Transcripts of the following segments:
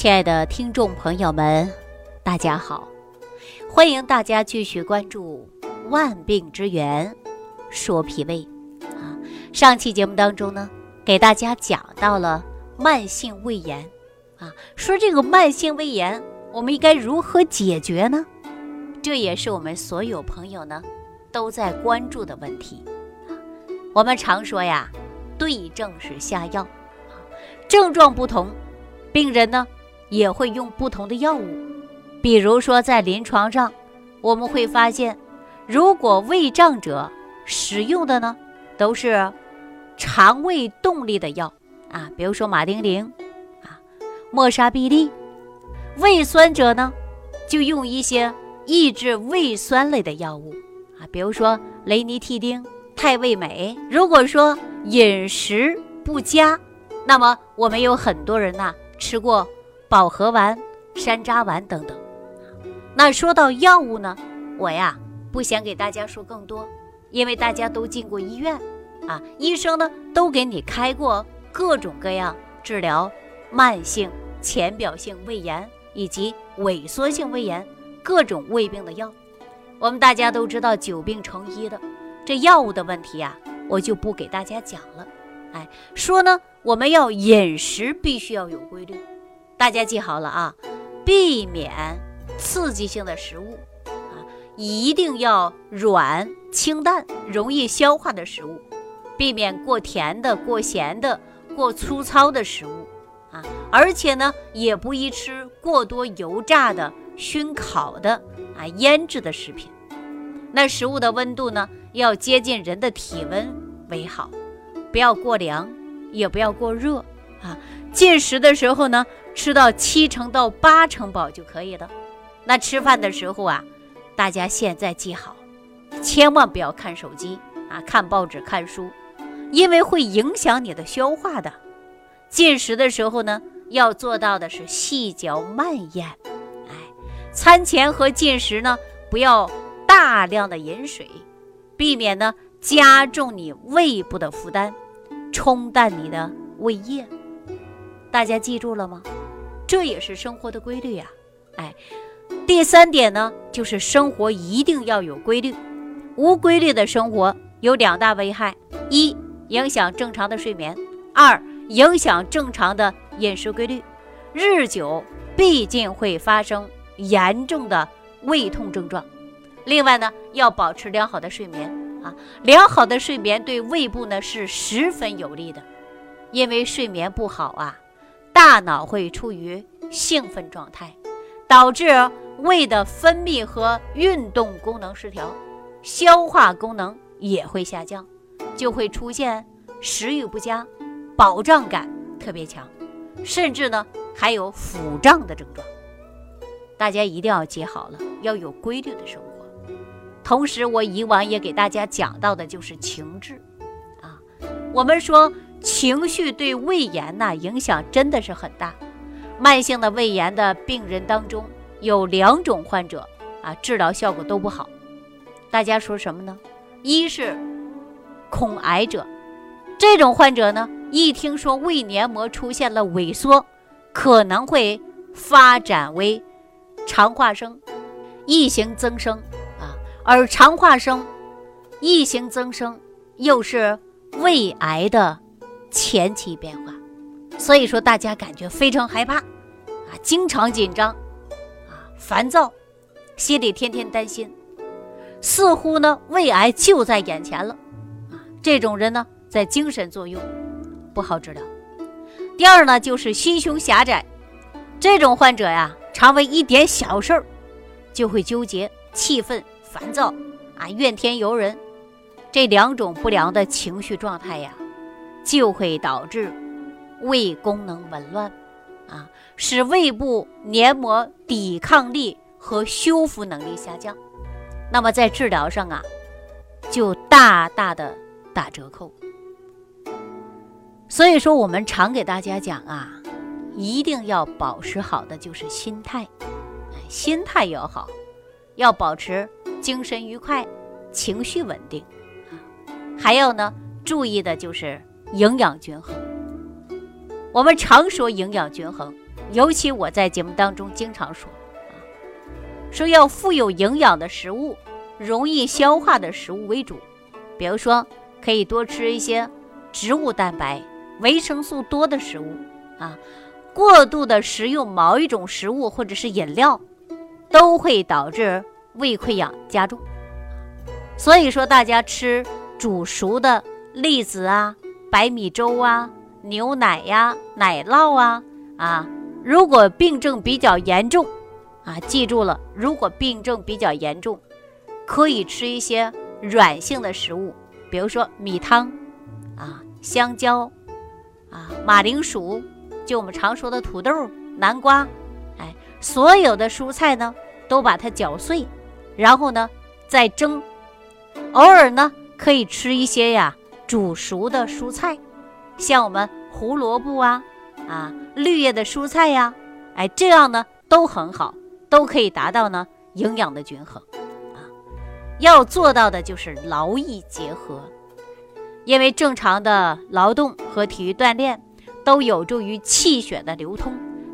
亲爱的听众朋友们，大家好！欢迎大家继续关注《万病之源说脾胃》啊。上期节目当中呢，给大家讲到了慢性胃炎啊，说这个慢性胃炎我们应该如何解决呢？这也是我们所有朋友呢都在关注的问题。我们常说呀，对症是下药，症状不同，病人呢。也会用不同的药物，比如说在临床上，我们会发现，如果胃胀者使用的呢，都是肠胃动力的药啊，比如说马丁啉啊、莫沙必利；胃酸者呢，就用一些抑制胃酸类的药物啊，比如说雷尼替丁、泰胃美。如果说饮食不佳，那么我们有很多人呐吃过。保和丸、山楂丸等等。那说到药物呢，我呀不想给大家说更多，因为大家都进过医院，啊，医生呢都给你开过各种各样治疗慢性浅表性胃炎以及萎缩性胃炎各种胃病的药。我们大家都知道久病成医的，这药物的问题呀，我就不给大家讲了。哎，说呢，我们要饮食必须要有规律。大家记好了啊，避免刺激性的食物啊，一定要软清淡、容易消化的食物，避免过甜的、过咸的、过粗糙的食物啊，而且呢，也不宜吃过多油炸的、熏烤的啊、腌制的食品。那食物的温度呢，要接近人的体温为好，不要过凉，也不要过热啊。进食的时候呢。吃到七成到八成饱就可以了。那吃饭的时候啊，大家现在记好，千万不要看手机啊，看报纸、看书，因为会影响你的消化的。进食的时候呢，要做到的是细嚼慢咽。哎，餐前和进食呢，不要大量的饮水，避免呢加重你胃部的负担，冲淡你的胃液。大家记住了吗？这也是生活的规律呀，哎，第三点呢，就是生活一定要有规律，无规律的生活有两大危害：一，影响正常的睡眠；二，影响正常的饮食规律。日久必定会发生严重的胃痛症状。另外呢，要保持良好的睡眠啊，良好的睡眠对胃部呢是十分有利的，因为睡眠不好啊。大脑会处于兴奋状态，导致胃的分泌和运动功能失调，消化功能也会下降，就会出现食欲不佳、饱胀感特别强，甚至呢还有腹胀的症状。大家一定要记好了，要有规律的生活。同时，我以往也给大家讲到的就是情志啊，我们说。情绪对胃炎呐影响真的是很大。慢性的胃炎的病人当中有两种患者啊，治疗效果都不好。大家说什么呢？一是恐癌者，这种患者呢，一听说胃黏膜出现了萎缩，可能会发展为肠化生、异型增生啊。而肠化生、异型增生又是胃癌的。前期变化，所以说大家感觉非常害怕，啊，经常紧张，啊，烦躁，心里天天担心，似乎呢胃癌就在眼前了，啊，这种人呢在精神作用不好治疗。第二呢就是心胸狭窄，这种患者呀，常为一点小事儿就会纠结、气愤、烦躁，啊，怨天尤人，这两种不良的情绪状态呀。就会导致胃功能紊乱，啊，使胃部黏膜抵抗力和修复能力下降，那么在治疗上啊，就大大的打折扣。所以说，我们常给大家讲啊，一定要保持好的就是心态，心态要好，要保持精神愉快、情绪稳定，还要呢注意的就是。营养均衡，我们常说营养均衡，尤其我在节目当中经常说啊，说要富有营养的食物，容易消化的食物为主。比如说，可以多吃一些植物蛋白、维生素多的食物啊。过度的食用某一种食物或者是饮料，都会导致胃溃疡加重。所以说，大家吃煮熟的栗子啊、白米粥啊、牛奶呀、奶酪啊啊，如果病症比较严重啊，记住了，如果病症比较严重，可以吃一些软性的食物，比如说米汤啊、香蕉啊、马铃薯。就我们常说的土豆、南瓜，哎，所有的蔬菜呢，都把它搅碎，然后呢再蒸。偶尔呢可以吃一些呀煮熟的蔬菜，像我们胡萝卜啊啊绿叶的蔬菜呀，哎，这样呢都很好，都可以达到呢营养的均衡啊。要做到的就是劳逸结合，因为正常的劳动和体育锻炼。都有助于气血的流通，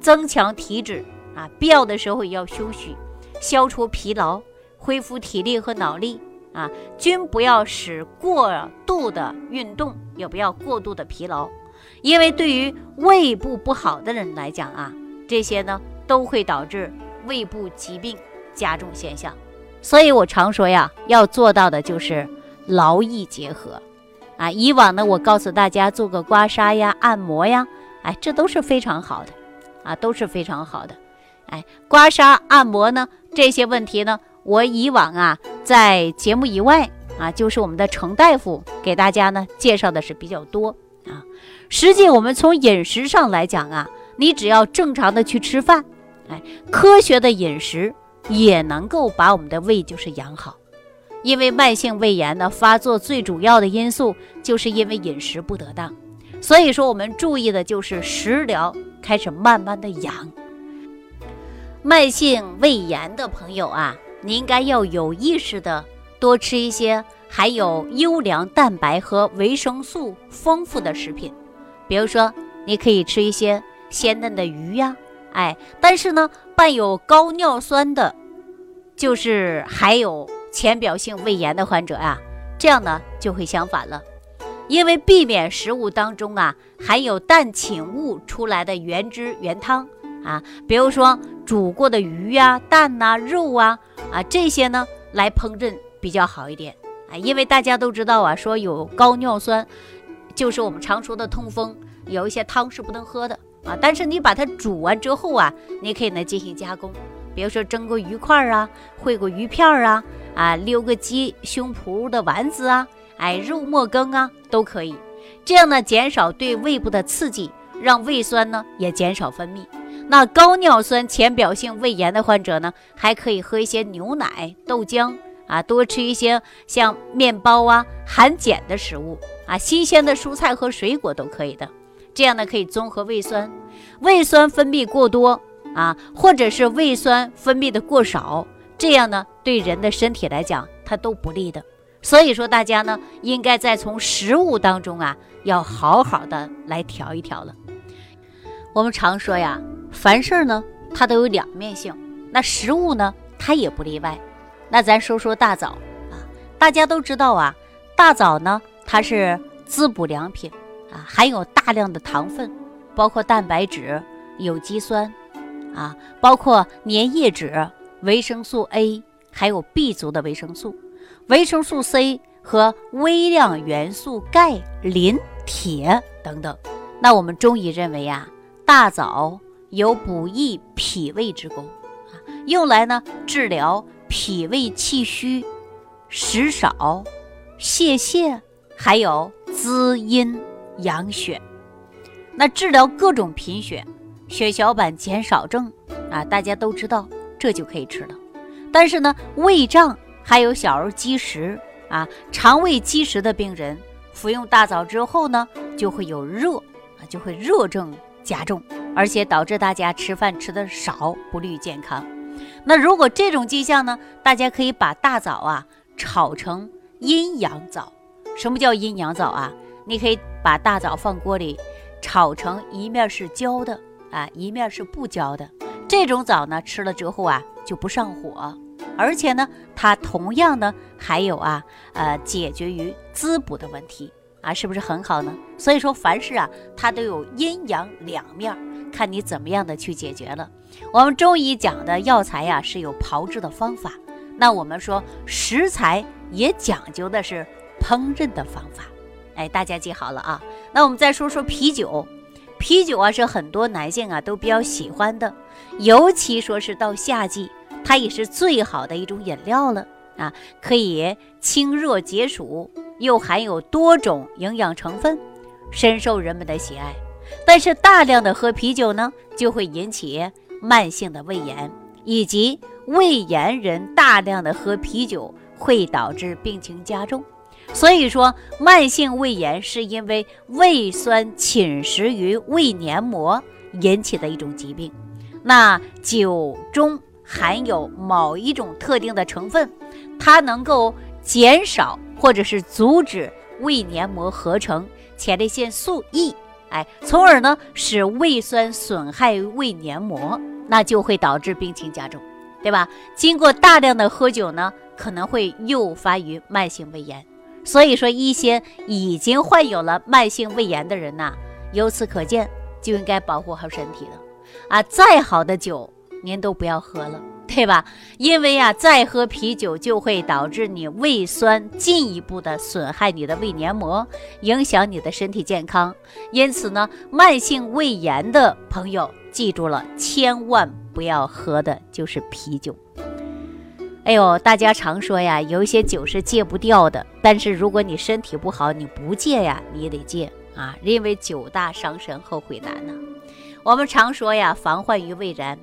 增强体质啊！必要的时候也要休息，消除疲劳，恢复体力和脑力啊！均不要使过度的运动，也不要过度的疲劳，因为对于胃部不好的人来讲啊，这些呢都会导致胃部疾病加重现象。所以我常说呀，要做到的就是劳逸结合。啊，以往呢，我告诉大家做个刮痧呀、按摩呀，哎，这都是非常好的，啊，都是非常好的。哎，刮痧、按摩呢，这些问题呢，我以往啊，在节目以外啊，就是我们的程大夫给大家呢介绍的是比较多啊。实际我们从饮食上来讲啊，你只要正常的去吃饭，哎，科学的饮食也能够把我们的胃就是养好。因为慢性胃炎的发作，最主要的因素就是因为饮食不得当，所以说我们注意的就是食疗开始慢慢的养。慢性胃炎的朋友啊，你应该要有意识的多吃一些含有优良蛋白和维生素丰富的食品，比如说你可以吃一些鲜嫩的鱼呀，哎，但是呢，伴有高尿酸的，就是还有。浅表性胃炎的患者啊，这样呢就会相反了，因为避免食物当中啊含有氮侵物出来的原汁原汤啊，比如说煮过的鱼呀、蛋呐、肉啊啊这些呢来烹饪比较好一点啊，因为大家都知道啊，说有高尿酸，就是我们常说的痛风，有一些汤是不能喝的啊，但是你把它煮完之后啊，你可以呢进行加工，比如说蒸个鱼块啊，烩个鱼片啊。啊，溜个鸡胸脯的丸子啊，哎，肉末羹啊，都可以。这样呢，减少对胃部的刺激，让胃酸呢也减少分泌。那高尿酸浅表性胃炎的患者呢，还可以喝一些牛奶、豆浆啊，多吃一些像面包啊、含碱的食物啊，新鲜的蔬菜和水果都可以的。这样呢，可以综合胃酸。胃酸分泌过多啊，或者是胃酸分泌的过少。这样呢，对人的身体来讲，它都不利的。所以说，大家呢，应该在从食物当中啊，要好好的来调一调了。我们常说呀，凡事呢，它都有两面性，那食物呢，它也不例外。那咱说说大枣啊，大家都知道啊，大枣呢，它是滋补良品啊，含有大量的糖分，包括蛋白质、有机酸啊，包括粘液质。维生素 A 还有 B 族的维生素，维生素 C 和微量元素钙、磷、铁等等。那我们中医认为呀，大枣有补益脾胃之功啊，用来呢治疗脾胃气虚、食少、泄泻，还有滋阴养血。那治疗各种贫血、血小板减少症啊，大家都知道。这就可以吃了，但是呢，胃胀还有小儿积食啊，肠胃积食的病人服用大枣之后呢，就会有热啊，就会热症加重，而且导致大家吃饭吃的少，不利于健康。那如果这种迹象呢，大家可以把大枣啊炒成阴阳枣。什么叫阴阳枣啊？你可以把大枣放锅里炒成一面是焦的啊，一面是不焦的。这种枣呢，吃了之后啊就不上火，而且呢，它同样呢还有啊呃解决于滋补的问题啊，是不是很好呢？所以说凡事啊，它都有阴阳两面，看你怎么样的去解决了。我们中医讲的药材呀是有炮制的方法，那我们说食材也讲究的是烹饪的方法。哎，大家记好了啊。那我们再说说啤酒，啤酒啊是很多男性啊都比较喜欢的，尤其说是到夏季，它也是最好的一种饮料了啊，可以清热解暑，又含有多种营养成分，深受人们的喜爱。但是大量的喝啤酒呢，就会引起慢性的胃炎，以及胃炎人大量的喝啤酒会导致病情加重。所以说，慢性胃炎是因为胃酸侵蚀于胃黏膜引起的一种疾病。那酒中含有某一种特定的成分，它能够减少或者是阻止胃黏膜合成前列腺素 E，哎，从而呢使胃酸损害胃黏膜，那就会导致病情加重，对吧？经过大量的喝酒呢，可能会诱发于慢性胃炎。所以说，一些已经患有了慢性胃炎的人呐，由此可见，就应该保护好身体了。啊，再好的酒您都不要喝了，对吧？因为啊，再喝啤酒就会导致你胃酸进一步的损害你的胃黏膜，影响你的身体健康。因此呢，慢性胃炎的朋友记住了，千万不要喝的就是啤酒。哎呦，大家常说呀，有一些酒是戒不掉的。但是如果你身体不好，你不戒呀，你也得戒啊，因为酒大伤身，后悔难呐。我们常说呀，防患于未然，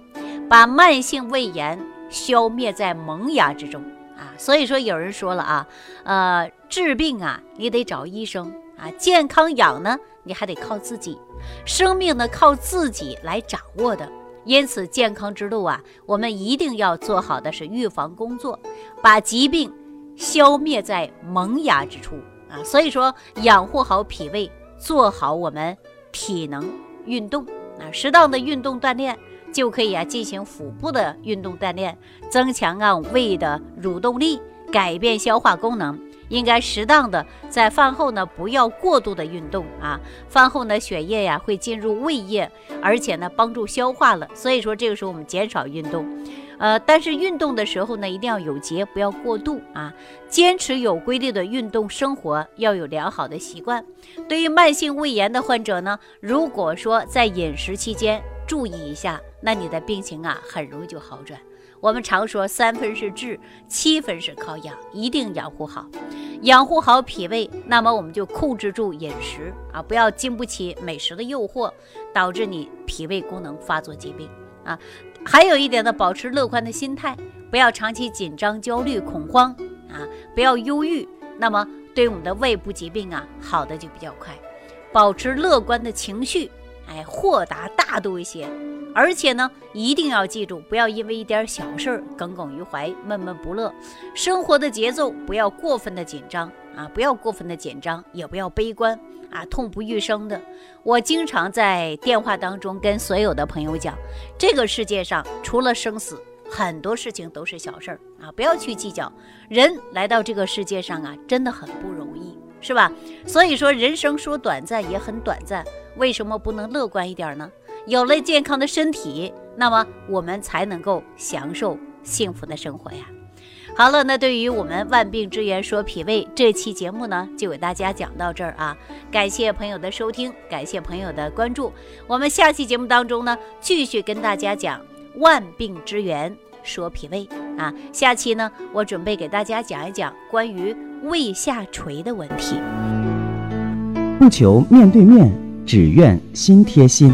把慢性胃炎消灭在萌芽之中啊。所以说，有人说了啊，呃，治病啊，你得找医生啊，健康养呢，你还得靠自己，生命呢，靠自己来掌握的。因此，健康之路啊，我们一定要做好的是预防工作，把疾病消灭在萌芽之处啊。所以说，养护好脾胃，做好我们体能运动啊，适当的运动锻炼就可以啊，进行腹部的运动锻炼，增强啊胃的蠕动力，改变消化功能。应该适当的在饭后呢，不要过度的运动啊。饭后呢，血液呀会进入胃液，而且呢帮助消化了。所以说这个时候我们减少运动，呃，但是运动的时候呢，一定要有节，不要过度啊。坚持有规律的运动生活，要有良好的习惯。对于慢性胃炎的患者呢，如果说在饮食期间注意一下，那你的病情啊很容易就好转。我们常说三分是治，七分是靠养，一定养护好，养护好脾胃，那么我们就控制住饮食啊，不要经不起美食的诱惑，导致你脾胃功能发作疾病啊。还有一点呢，保持乐观的心态，不要长期紧张、焦虑、恐慌啊，不要忧郁，那么对我们的胃部疾病啊，好的就比较快。保持乐观的情绪，哎，豁达大度一些。而且呢，一定要记住，不要因为一点小事儿耿耿于怀、闷闷不乐。生活的节奏不要过分的紧张啊，不要过分的紧张，也不要悲观啊，痛不欲生的。我经常在电话当中跟所有的朋友讲，这个世界上除了生死，很多事情都是小事儿啊，不要去计较。人来到这个世界上啊，真的很不容易，是吧？所以说，人生说短暂也很短暂，为什么不能乐观一点呢？有了健康的身体，那么我们才能够享受幸福的生活呀。好了，那对于我们万病之源说脾胃这期节目呢，就给大家讲到这儿啊。感谢朋友的收听，感谢朋友的关注。我们下期节目当中呢，继续跟大家讲万病之源说脾胃啊。下期呢，我准备给大家讲一讲关于胃下垂的问题。不求面对面，只愿心贴心。